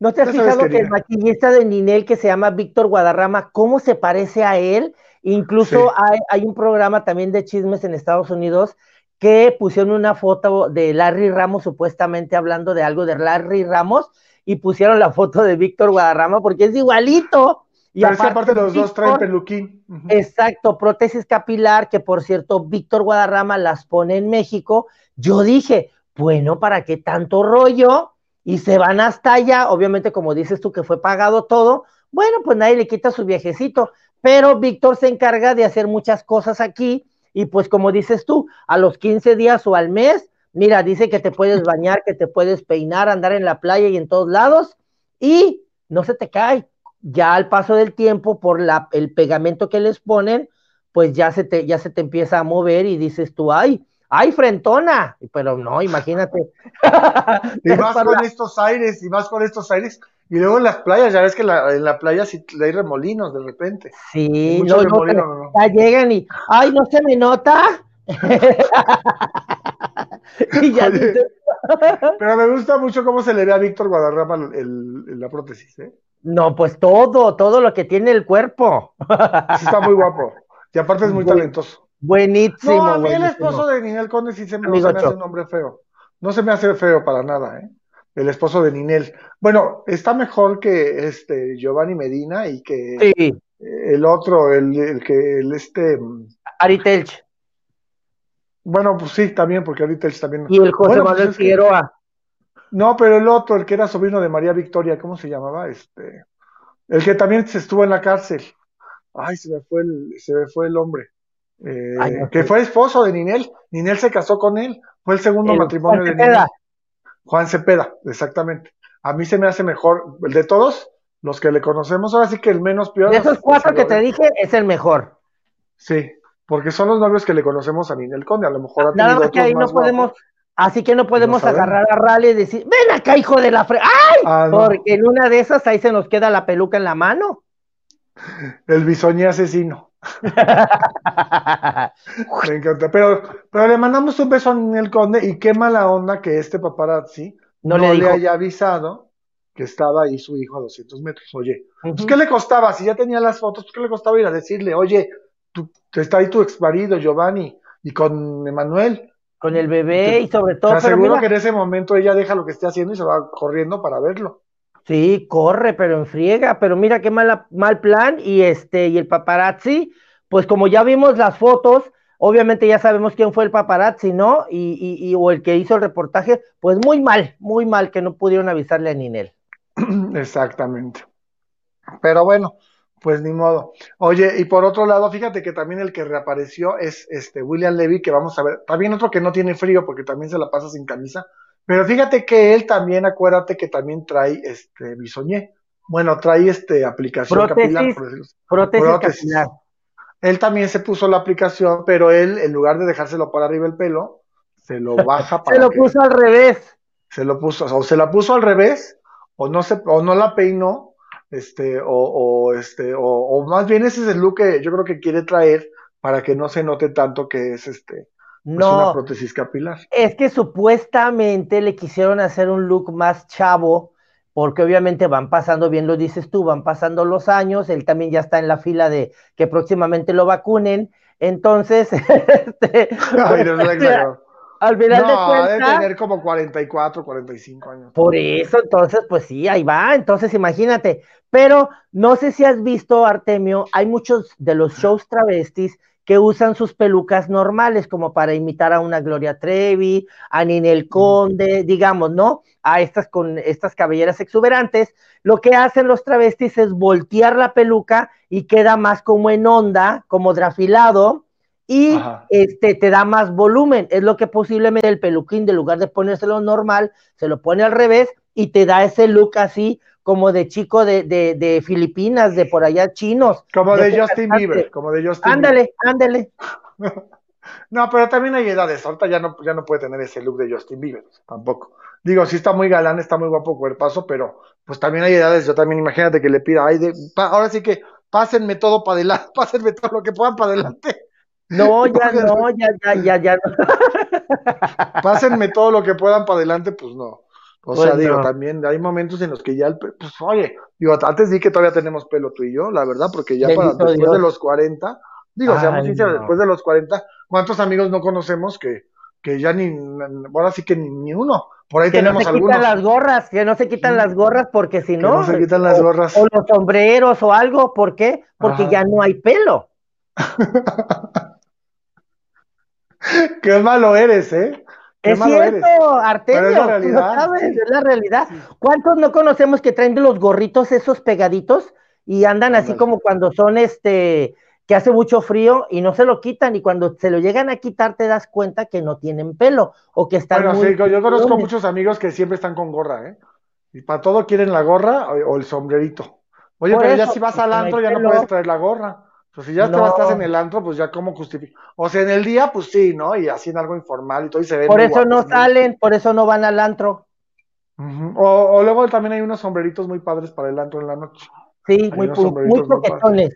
¿no te has fijado que, el maquillista de Ninel que se llama Víctor Guadarrama, cómo se parece a él? Incluso hay, hay, un programa también de chismes en Estados Unidos que pusieron una foto de Larry Ramos, supuestamente hablando de algo de Larry Ramos, y pusieron la foto de Víctor Guadarrama porque es igualito. Y Pero aparte, aparte los dos traen peluquín. Exacto, prótesis capilar, que por cierto, Víctor Guadarrama las pone en México. Yo dije, bueno, ¿para qué tanto rollo? Y se van hasta allá, obviamente como dices tú que fue pagado todo, bueno, pues nadie le quita su viajecito, pero Víctor se encarga de hacer muchas cosas aquí y pues como dices tú, a los 15 días o al mes, mira, dice que te puedes bañar, que te puedes peinar, andar en la playa y en todos lados y no se te cae. Ya al paso del tiempo, por la, el pegamento que les ponen, pues ya se, te, ya se te empieza a mover y dices tú, ay, ¡ay, frentona! Pero no, imagínate. y más con estos aires, y más con estos aires. Y luego en las playas, ya ves que en la playa sí hay remolinos de repente. Sí, no, no, ya llegan y, ¡ay, no se me nota! y ya pero me gusta mucho cómo se le ve a Víctor Guadarrama el, la prótesis, ¿eh? No, pues todo, todo lo que tiene el cuerpo. sí, está muy guapo. Y aparte es muy talentoso. Buenísimo. No, a mí el esposo de Ninel Conde sí se me, hace un hombre feo. No se me hace feo para nada, ¿eh? El esposo de Ninel. Bueno, está mejor que este Giovanni Medina y que el otro, el, el que el este. Ari Telch. Bueno, pues sí, también, porque Ari Telch también. Y el José pues Manuel Figueroa. No, pero el otro, el que era sobrino de María Victoria, ¿cómo se llamaba? Este. El que también se estuvo en la cárcel. Ay, se me fue el, se me fue el hombre. Eh, que fue esposo de Ninel. Ninel se casó con él. Fue el segundo matrimonio de Ninel. Juan Cepeda, exactamente. A mí se me hace mejor, el de todos, los que le conocemos, ahora sí que el menos peor. De esos cuatro que te dije, es el mejor. Sí, porque son los novios que le conocemos a Ninel Conde, a lo mejor a Nada más que ahí no podemos, así que no podemos agarrar a Raleigh y decir, ven acá, hijo de la fre... ¡Ay! Ah, porque en una de esas ahí se nos queda la peluca en la mano. El bisoñé asesino. Me encanta. Pero, pero le mandamos un beso a el Conde y qué mala onda que este paparazzi no, le, haya avisado que estaba ahí su hijo a 200 metros. Oye, pues, ¿qué le costaba? Si ya tenía las fotos, ¿qué le costaba ir a decirle, oye, tú, está ahí tu ex marido Giovanni y con Emanuel? Con el bebé y sobre todo. Te aseguro que en ese momento ella deja lo que esté haciendo y se va corriendo para verlo. Sí, corre, pero en friega, pero mira qué mala, mal plan, y este, y el paparazzi, pues como ya vimos las fotos, obviamente ya sabemos quién fue el paparazzi, ¿no? Y, y, y o el que hizo el reportaje, pues muy mal, muy mal que no pudieron avisarle a Ninel. Exactamente. Pero bueno, pues ni modo. Oye, y por otro lado, fíjate que también el que reapareció es este William Levy, que vamos a ver, también otro que no tiene frío porque también se la pasa sin camisa, pero fíjate que él también, acuérdate que también trae este bisoñé. Bueno, trae este aplicación capilar, prótesis, capilar. Él también se puso la aplicación, pero él, en lugar de dejárselo para arriba el pelo, se lo baja para. se lo puso al revés. Se lo puso, o se la puso al revés, o no se, o no la peinó, este, o, o este, o, o más bien ese es el look que yo creo que quiere traer para que no se note tanto que es este no, una prótesis capilar. Es que supuestamente le quisieron hacer un look más chavo, porque obviamente van pasando, bien lo dices tú, van pasando los años, él también ya está en la fila de que próximamente lo vacunen, entonces, este, Ay, no, al final de cuentas. Debe tener como 44, 45 años. Por eso, entonces, pues sí, ahí va. Entonces, imagínate. Pero no sé si has visto, Artemio, hay muchos de los shows travestis que usan sus pelucas normales, como para imitar a una Gloria Trevi, a Ninel Conde, digamos, ¿no? A estas con estas cabelleras exuberantes. Lo que hacen los travestis es voltear la peluca y queda más como en onda, como drafilado, y este te da más volumen. Es lo que posiblemente el peluquín, de lugar de ponérselo normal, se lo pone al revés y te da ese look así como de chico de, de, de Filipinas, de por allá chinos. Como de, Justin Bieber, como de Justin Ándale, ándale. no, pero también hay edades, ahorita ya no, ya no puede tener ese look de Justin Bieber, tampoco. Digo, sí está muy galán, está muy guapo cuerpazo, pero pues también hay edades, yo también imagínate que le pida, ay, de, ahora sí que pásenme todo para adelante, pásenme todo lo que puedan para adelante. No, ya no, ya, ya, ya, ya no. pásenme todo lo que puedan para adelante, pues no. O sea, digo, también hay momentos en los que ya, el, pues oye, digo, antes di que todavía tenemos pelo tú y yo, la verdad, porque ya para, después de los 40, digo, seamos sinceros, después de los 40, ¿cuántos amigos no conocemos que, que ya ni, ahora sí que ni, uno? Por ahí que tenemos no se quitan las gorras, que no se quitan las gorras porque si no, no se quitan las gorras. O, los sombreros o algo, ¿por qué? Porque ya no hay pelo. Qué malo eres, ¿eh? Es cierto, Artemio, es la realidad. sabes, es la realidad. ¿Cuántos no conocemos que traen de los gorritos esos pegaditos y andan así como cuando son este que hace mucho frío y no se lo quitan y cuando se lo llegan a quitar te das cuenta que no tienen pelo o que están bueno, sí, yo conozco muchos amigos que siempre están con gorra, ¿eh? Y para todo quieren la gorra o, el sombrerito. Oye, pero ya si vas al antro ya no puedes traer la gorra. Pues si ya estás en el antro, pues ya cómo justifica. O sea, en el día, pues sí, ¿no? Y así en algo informal y todo y se ve. Por eso no salen, por eso no van al antro. o, luego también hay unos sombreritos muy padres para el antro en la noche. Sí, muy, muy coquetones.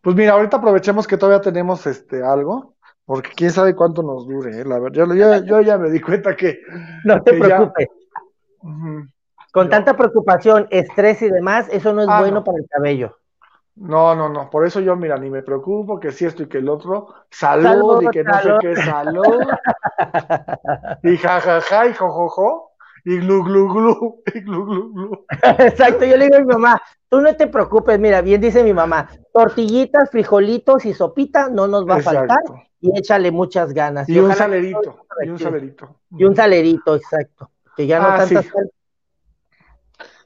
Pues mira, ahorita aprovechemos que todavía tenemos este algo, porque quién sabe cuánto nos dure, ¿eh? la verdad. Yo, yo, ya me di cuenta que. No te preocupes. Con tanta preocupación, estrés y demás, eso no es ah, bueno para el cabello. No, no, no, por eso yo, mira, ni me preocupo que si esto y que el otro, salud, y que no sé qué, salud, y jajaja, ja, ja, y jojojo, y glu, glu, glu, y glu, glu, glu. Exacto, yo le digo a mi mamá, tú no te preocupes, mira, bien dice mi mamá, tortillitas, frijolitos y sopita no nos va a faltar, y échale muchas ganas. Y, un salerito, y un salerito. Y un salerito, exacto, que ya no ah, tantas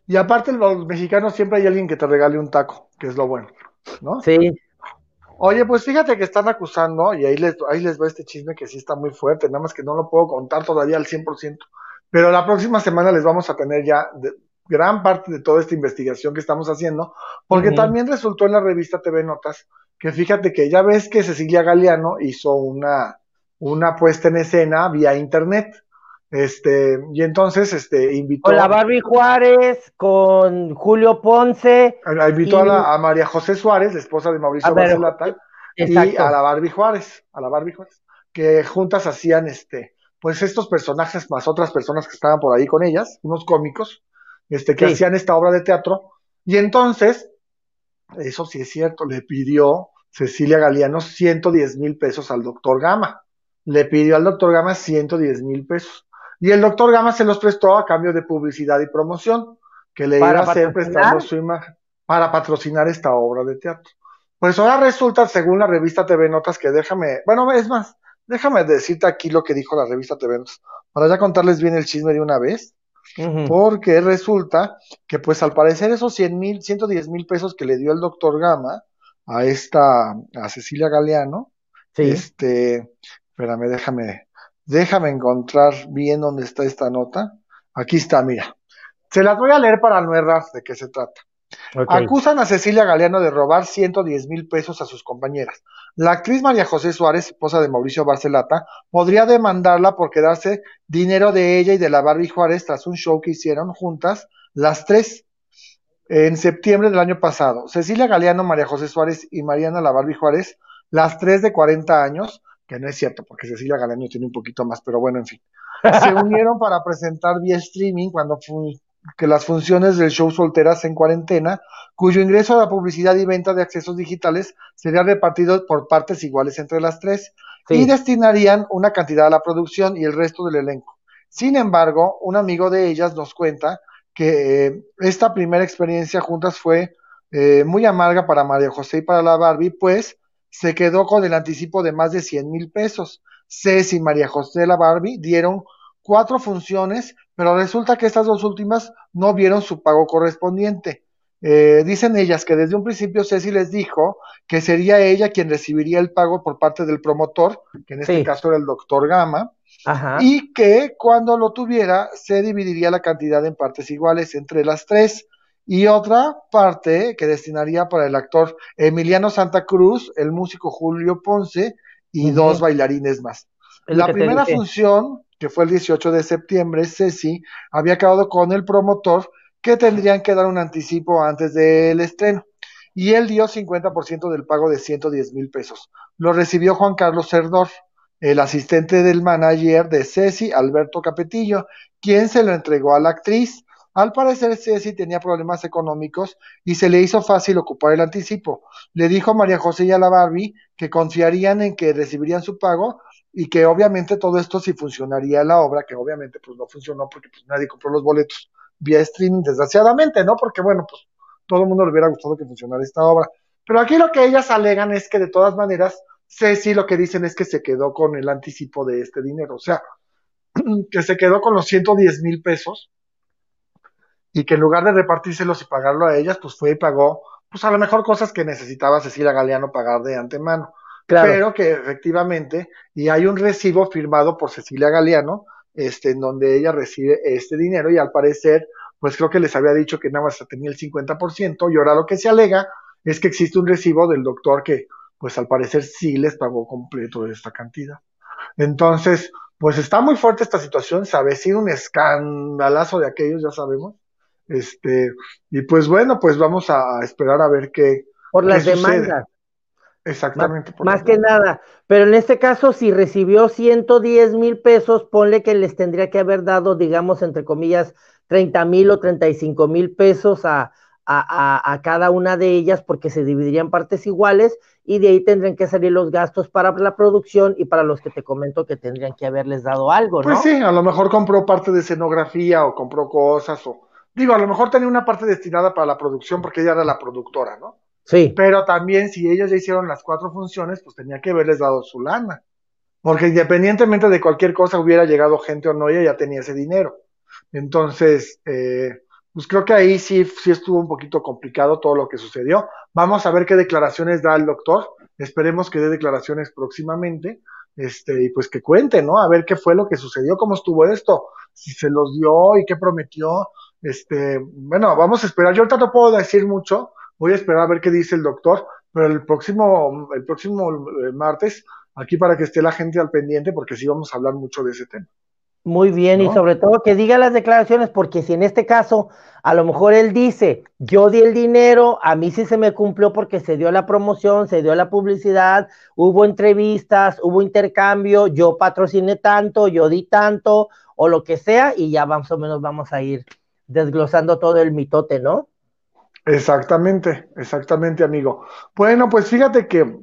y aparte, los mexicanos siempre hay alguien que te regale un taco, que es lo bueno, ¿no? Sí. Oye, pues fíjate que están acusando, y ahí les, ahí les va este chisme que sí está muy fuerte, nada más que no lo puedo contar todavía al 100%, pero la próxima semana les vamos a tener ya gran parte de toda esta investigación que estamos haciendo, porque también resultó en la revista TV Notas que fíjate que ya ves que Cecilia Galeano hizo una, una puesta en escena vía internet. Este, y entonces, este, invitó. Con la Barbie Juárez, con Julio Ponce. Invitó a, María José Suárez, la esposa de Mauricio Barcelata, y a la Barbie Juárez, a la Barbie Juárez, que juntas hacían, este, pues estos personajes más otras personas que estaban por ahí con ellas, unos cómicos, este, que hacían esta obra de teatro. Y entonces, eso sí es cierto, le pidió Cecilia Galeano 110 mil pesos al doctor Gama. Le pidió al doctor Gama 110 mil pesos. Y el doctor Gama se los prestó a cambio de publicidad y promoción, que le iba a hacer prestando su imagen para patrocinar esta obra de teatro. Pues ahora resulta, según la revista TV Notas, que déjame, bueno, es más, déjame decirte aquí lo que dijo la revista TV Notas, para ya contarles bien el chisme de una vez, porque resulta que pues al parecer esos 100 mil, 110 mil pesos que le dio el doctor Gama a esta, a Cecilia Galeano, este, espérame, déjame, Déjame encontrar bien dónde está esta nota. Aquí está, mira. Se las voy a leer para no errar de qué se trata. Acusan a Cecilia Galeano de robar 110 mil pesos a sus compañeras. La actriz María José Suárez, esposa de Mauricio Barcelata, podría demandarla por quedarse dinero de ella y de la Barbie Juárez tras un show que hicieron juntas las tres en septiembre del año pasado. Cecilia Galeano, María José Suárez y Mariana La Barbie Juárez, las tres de 40 años, que no es cierto, porque Cecilia Galeano tiene un poquito más, pero bueno, en fin. Se unieron para presentar vía streaming cuando que las funciones del show Solteras en cuarentena, cuyo ingreso a la publicidad y venta de accesos digitales sería repartido por partes iguales entre las tres, y destinarían una cantidad a la producción y el resto del elenco. Sin embargo, un amigo de ellas nos cuenta que eh, esta primera experiencia juntas fue eh, muy amarga para María José y para la Barbie, pues se quedó con el anticipo de más de 100 mil pesos. Ceci y María José La Barbie dieron cuatro funciones, pero resulta que estas dos últimas no vieron su pago correspondiente. Eh, dicen ellas que desde un principio Ceci les dijo que sería ella quien recibiría el pago por parte del promotor, que en este caso era el doctor Gama, y que cuando lo tuviera se dividiría la cantidad en partes iguales entre las tres y otra parte que destinaría para el actor Emiliano Santa Cruz, el músico Julio Ponce y dos bailarines más. la primera función, que fue el 18 de septiembre, Ceci había acabado con el promotor que tendrían que dar un anticipo antes del estreno. Y él dio 50% del pago de 110 mil pesos. Lo recibió Juan Carlos Cerdor, el asistente del manager de Ceci, Alberto Capetillo, quien se lo entregó a la actriz. Al parecer, Ceci tenía problemas económicos y se le hizo fácil ocupar el anticipo. Le dijo a María José y a la Barbie que confiarían en que recibirían su pago y que obviamente todo esto sí funcionaría la obra, que obviamente pues no funcionó porque pues nadie compró los boletos vía streaming, desgraciadamente, ¿no? Porque bueno, pues todo el mundo le hubiera gustado que funcionara esta obra. Pero aquí lo que ellas alegan es que de todas maneras, Ceci lo que dicen es que se quedó con el anticipo de este dinero, o sea, que se quedó con los 110 mil pesos y que en lugar de repartírselos y pagarlo a ellas, pues fue y pagó, pues a lo mejor cosas que necesitaba Cecilia Galeano pagar de antemano. Pero que efectivamente, y hay un recibo firmado por Cecilia Galeano, este, en donde ella recibe este dinero y al parecer, pues creo que les había dicho que nada más tenía el 50% y ahora lo que se alega es que existe un recibo del doctor que, pues al parecer sí les pagó completo esta cantidad. Entonces, pues está muy fuerte esta situación, se avecina un escandalazo de aquellos, ya sabemos. Este, y pues bueno, pues vamos a esperar a ver qué. Por las demandas. Exactamente. Más, que nada. Pero en este caso, si recibió 110 mil pesos, ponle que les tendría que haber dado, digamos, entre comillas, 30 mil o 35 mil pesos a, a, a, cada una de ellas porque se dividirían partes iguales y de ahí tendrían que salir los gastos para la producción y para los que te comento que tendrían que haberles dado algo, ¿no? Pues sí, a lo mejor compró parte de escenografía o compró cosas o digo, a lo mejor tenía una parte destinada para la producción porque ella era la productora, ¿no? Sí. Pero también si ellos ya hicieron las cuatro funciones, pues tenía que haberles dado su lana. Porque independientemente de cualquier cosa hubiera llegado gente o no, ella ya tenía ese dinero. Entonces, eh, pues creo que ahí sí, sí estuvo un poquito complicado todo lo que sucedió. Vamos a ver qué declaraciones da el doctor. Esperemos que dé declaraciones próximamente. Este, y pues que cuente, ¿no? A ver qué fue lo que sucedió, cómo estuvo esto, si se los dio y qué prometió. Este, bueno, vamos a esperar. Yo ahorita no puedo decir mucho, voy a esperar a ver qué dice el doctor, pero el próximo, el próximo eh, martes, aquí para que esté la gente al pendiente, porque sí vamos a hablar mucho de ese tema. Muy bien, y sobre todo que diga las declaraciones, porque si en este caso a lo mejor él dice, yo di el dinero, a mí sí se me cumplió porque se dio la promoción, se dio la publicidad, hubo entrevistas, hubo intercambio, yo patrociné tanto, yo di tanto, o lo que sea, y ya más o menos vamos a ir desglosando todo el mitote, ¿no? Exactamente, exactamente, amigo. Bueno, pues fíjate que,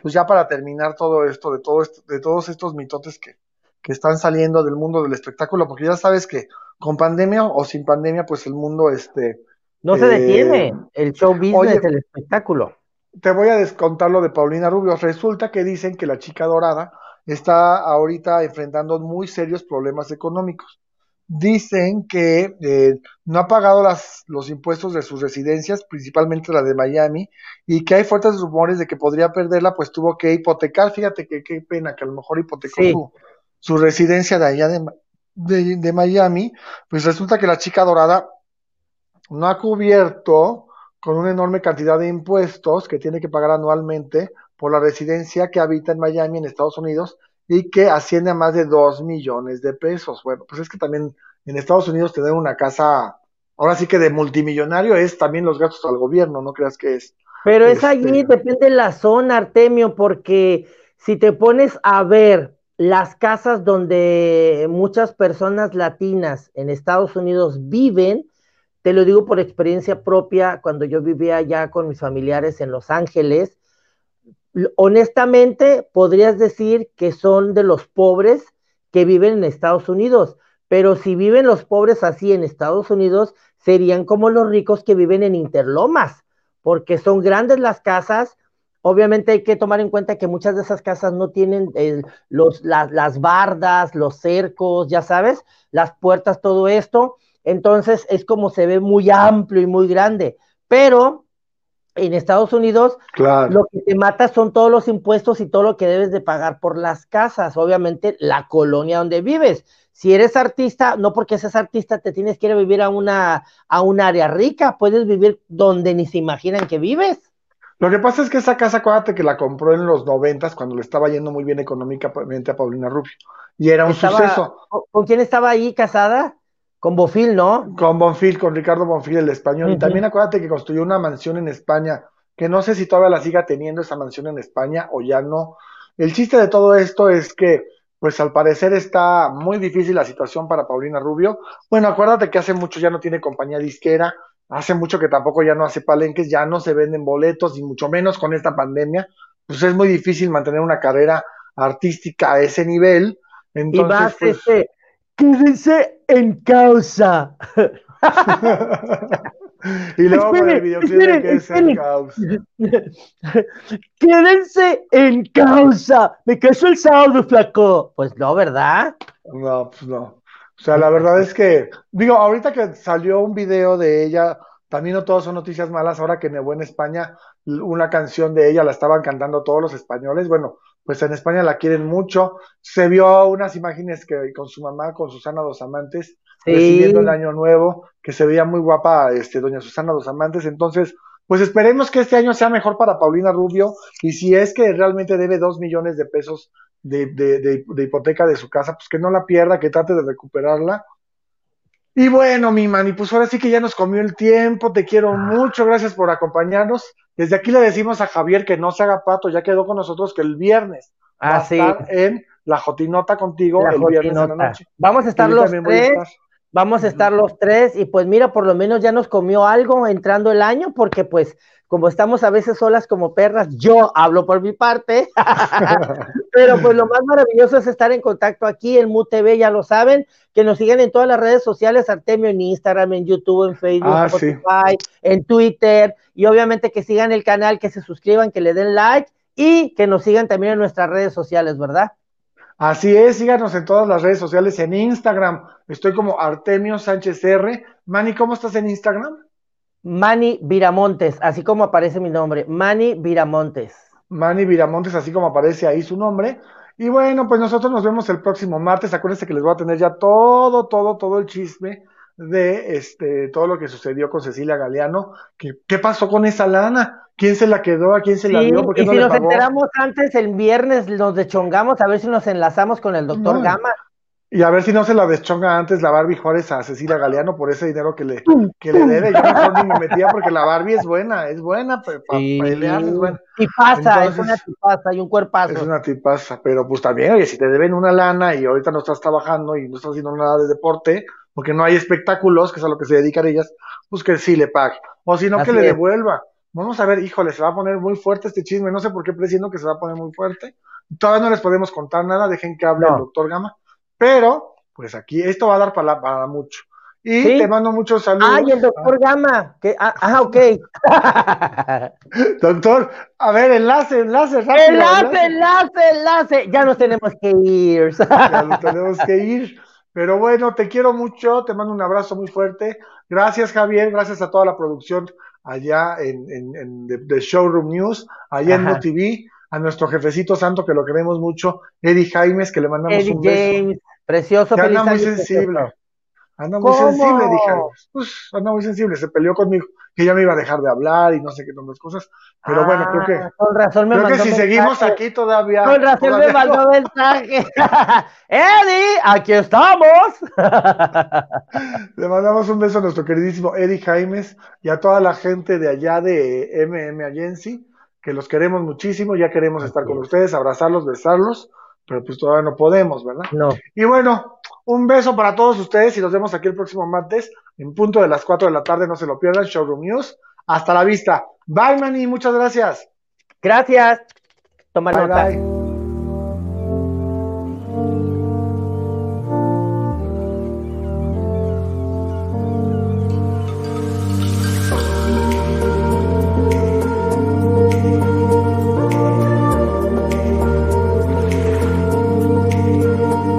pues ya para terminar todo esto, de todo esto, de todos estos mitotes que, que están saliendo del mundo del espectáculo, porque ya sabes que con pandemia o sin pandemia, pues el mundo este no se detiene, eh, el show business, el espectáculo. Te voy a descontar lo de Paulina Rubio. Resulta que dicen que la chica dorada está ahorita enfrentando muy serios problemas económicos. Dicen que eh, no ha pagado las, los impuestos de sus residencias, principalmente la de Miami, y que hay fuertes rumores de que podría perderla, pues tuvo que hipotecar. Fíjate que qué pena que a lo mejor hipotecó su residencia de allá de, Miami, pues resulta que la chica dorada no ha cubierto con una enorme cantidad de impuestos que tiene que pagar anualmente por la residencia que habita en Miami, en Estados Unidos, y que asciende a más de dos millones de pesos. Bueno, pues es que también en Estados Unidos tener una casa, ahora sí que de multimillonario, es también los gastos al gobierno, no creas que es. Pero es allí, este depende de la zona, Artemio, porque si te pones a ver las casas donde muchas personas latinas en Estados Unidos viven, te lo digo por experiencia propia, cuando yo vivía allá con mis familiares en Los Ángeles, honestamente podrías decir que son de los pobres que viven en Estados Unidos, pero si viven los pobres así en Estados Unidos, serían como los ricos que viven en Interlomas, porque son grandes las casas, Obviamente hay que tomar en cuenta que muchas de esas casas no tienen los, las bardas, los cercos, ya sabes, las puertas, todo esto. Entonces es como se ve muy amplio y muy grande. Pero en Estados Unidos lo que te mata son todos los impuestos y todo lo que debes de pagar por las casas, obviamente la colonia donde vives. Si eres artista, no porque seas artista te tienes que ir a vivir a una a un área rica, puedes vivir donde ni se imaginan que vives. Lo que pasa es que esa casa, acuérdate que la compró en los noventas, cuando le estaba yendo muy bien económicamente a Paulina Rubio. Y era un suceso. ¿Con quién estaba ahí casada? Con Bonfil, ¿no? Con Bonfil, con Ricardo Bonfil, el español. Y también acuérdate que construyó una mansión en España, que no sé si todavía la siga teniendo esa mansión en España o ya no. El chiste de todo esto es que, pues al parecer está muy difícil la situación para Paulina Rubio. Bueno, acuérdate que hace mucho ya no tiene compañía disquera, hace mucho que tampoco ya no hace palenques, ya no se venden boletos y mucho menos con esta pandemia, pues es muy difícil mantener una carrera artística a ese nivel. Entonces, y más pues, este, quédense en causa. y luego con el videoclip de quédense en causa. Quédense en causa. Me casó el sábado, flaco. Pues no, ¿verdad? No, pues no. O sea, la verdad es que, digo, ahorita que salió un video de ella, también no todas son noticias malas, ahora que Nebo en España, una canción de ella la estaban cantando todos los españoles, bueno, pues en España la quieren mucho, se vio unas imágenes que con su mamá, con Susana Dos Amantes, recibiendo el año nuevo, que se veía muy guapa, este, doña Susana Dos Amantes, entonces, pues esperemos que este año sea mejor para Paulina Rubio, y si es que realmente debe dos millones de pesos de, de, hipoteca de su casa, pues que no la pierda, que trate de recuperarla. Y bueno, mi mani, pues ahora sí que ya nos comió el tiempo, te quiero ah. mucho, gracias por acompañarnos. Desde aquí le decimos a Javier que no se haga pato, ya quedó con nosotros que el viernes ah, va a estar en la Jotinota contigo el viernes en la noche. Vamos a estar los tres, vamos a estar los tres, y pues mira, por lo menos ya nos comió algo entrando el año, porque pues como estamos a veces solas como perras, yo hablo por mi parte, pero pues lo más maravilloso es estar en contacto aquí en MUTV, ya lo saben, que nos sigan en todas las redes sociales, Artemio en Instagram, en YouTube, en Facebook, en ah, Spotify, en Twitter, y obviamente que sigan el canal, que se suscriban, que le den like y que nos sigan también en nuestras redes sociales, ¿verdad? Así es, síganos en todas las redes sociales, en Instagram, estoy como Artemio Sánchez R. Manny, ¿cómo estás en Instagram? Manny Viramontes, así como aparece mi nombre, Manny Viramontes. Manny Viramontes, así como aparece ahí su nombre. Y bueno, pues nosotros nos vemos el próximo martes. Acuérdense que les voy a tener ya todo, todo, todo el chisme de este todo lo que sucedió con Cecilia Galeano. ¿Qué, qué pasó con esa lana? ¿Quién se la quedó? ¿A quién se la dio? y si nos enteramos antes, el viernes nos deschongamos a ver si nos enlazamos con el doctor Gama. Y a ver si no se la deschonga antes la Barbie Juárez a Cecilia Galeano por ese dinero que le, que le debe. Yo mejor ni me metía porque la Barbie es buena, es buena, para pelear es buena. Y pasa, es una tipaza y un cuerpazo. Es una tipaza, pero pues también, oye, si te deben una lana y ahorita no estás trabajando y no estás haciendo nada de deporte, porque no hay espectáculos, que es a lo que se dedican ellas, pues que sí le pague. O si no, que le devuelva. Vamos a ver, híjole, se va a poner muy fuerte este chisme, no sé por qué presiento que se va a poner muy fuerte. Todavía no les podemos contar nada, dejen que hable el doctor Gama pero, pues aquí esto va a dar para, para mucho. Y te mando muchos saludos. Ay, el doctor Gama. Que, ah, ah ok. doctor, a ver, enlace, enlace, rápido. Enlace, enlace, enlace. Ya nos tenemos que ir. ya nos tenemos que ir. Pero bueno, te quiero mucho, te mando un abrazo muy fuerte. Gracias, Javier, gracias a toda la producción allá en, en, en The Showroom News, allá en MoTV a nuestro jefecito santo que lo queremos mucho, Eddie Jaimes, que le mandamos Eddie un beso. James, precioso, anda muy sensible. Anda muy sensible, Eddie Jaimes. Pues, anda muy sensible, se peleó conmigo, que ya me iba a dejar de hablar y no sé qué tantas cosas. Pero bueno, creo que. Ah, con razón me creo que si seguimos aquí todavía. Con razón me mandó mensaje. Eddie, aquí estamos. Le mandamos un beso a nuestro queridísimo Eddie Jaimes y a toda la gente de allá de MM Agency que los queremos muchísimo, ya queremos estar con ustedes, abrazarlos, besarlos, pero pues todavía no podemos, ¿verdad? No. Y bueno, un beso para todos ustedes y nos vemos aquí el próximo martes en punto de las 4 de la tarde, no se lo pierdan, Showroom News. Hasta la vista. Bye, Manny, muchas gracias. Gracias. Toma nota.